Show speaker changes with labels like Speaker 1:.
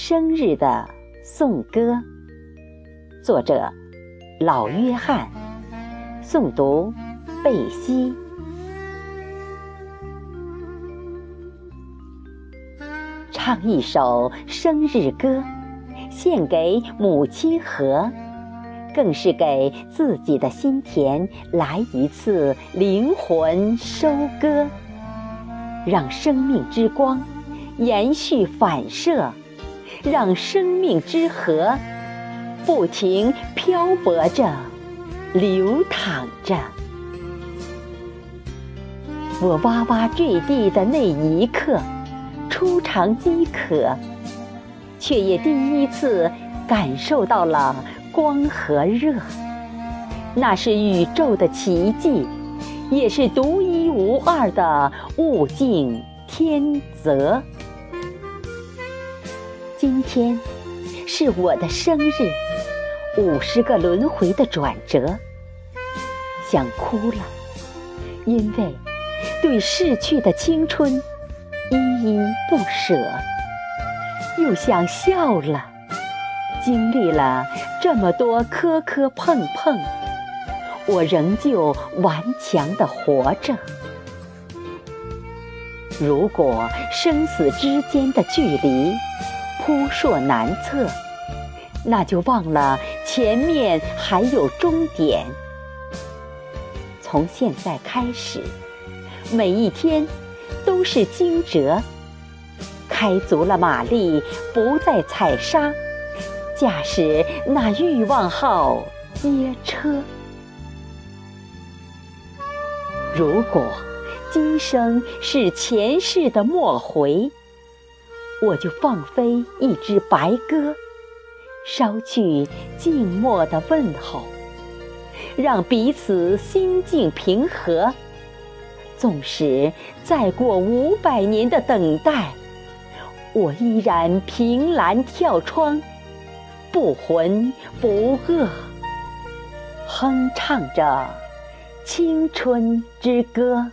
Speaker 1: 生日的颂歌，作者老约翰，诵读贝西。唱一首生日歌，献给母亲河，更是给自己的心田来一次灵魂收割，让生命之光延续反射，让生命之河不停漂泊着、流淌着。我哇哇坠地的那一刻。初尝饥渴，却也第一次感受到了光和热。那是宇宙的奇迹，也是独一无二的物竞天择。今天是我的生日，五十个轮回的转折，想哭了，因为对逝去的青春。依依不舍，又想笑了。经历了这么多磕磕碰碰，我仍旧顽强地活着。如果生死之间的距离扑朔难测，那就忘了前面还有终点。从现在开始，每一天。都是惊蛰，开足了马力，不再踩刹，驾驶那欲望号接车。如果今生是前世的末回，我就放飞一只白鸽，捎去静默的问候，让彼此心境平和。纵使再过五百年的等待，我依然凭栏跳窗，不浑不噩，哼唱着青春之歌。